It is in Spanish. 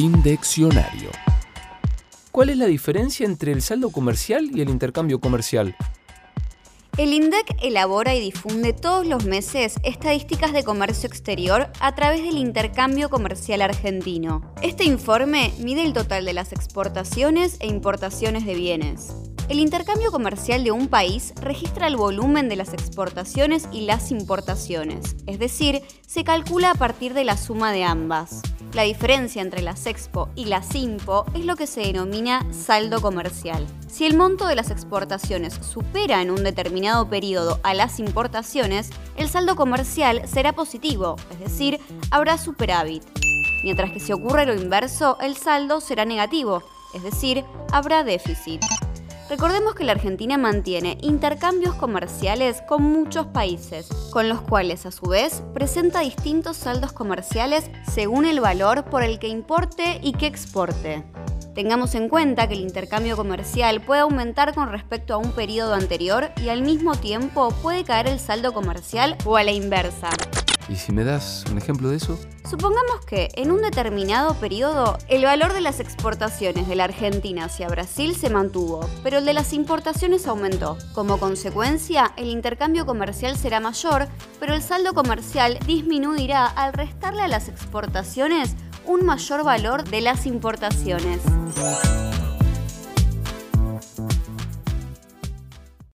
Indeccionario. ¿Cuál es la diferencia entre el saldo comercial y el intercambio comercial? El INDEC elabora y difunde todos los meses estadísticas de comercio exterior a través del intercambio comercial argentino. Este informe mide el total de las exportaciones e importaciones de bienes. El intercambio comercial de un país registra el volumen de las exportaciones y las importaciones, es decir, se calcula a partir de la suma de ambas. La diferencia entre las Expo y las Impo es lo que se denomina saldo comercial. Si el monto de las exportaciones supera en un determinado periodo a las importaciones, el saldo comercial será positivo, es decir, habrá superávit. Mientras que si ocurre lo inverso, el saldo será negativo, es decir, habrá déficit. Recordemos que la Argentina mantiene intercambios comerciales con muchos países, con los cuales a su vez presenta distintos saldos comerciales según el valor por el que importe y que exporte. Tengamos en cuenta que el intercambio comercial puede aumentar con respecto a un periodo anterior y al mismo tiempo puede caer el saldo comercial o a la inversa. ¿Y si me das un ejemplo de eso? Supongamos que en un determinado periodo el valor de las exportaciones de la Argentina hacia Brasil se mantuvo, pero el de las importaciones aumentó. Como consecuencia, el intercambio comercial será mayor, pero el saldo comercial disminuirá al restarle a las exportaciones un mayor valor de las importaciones.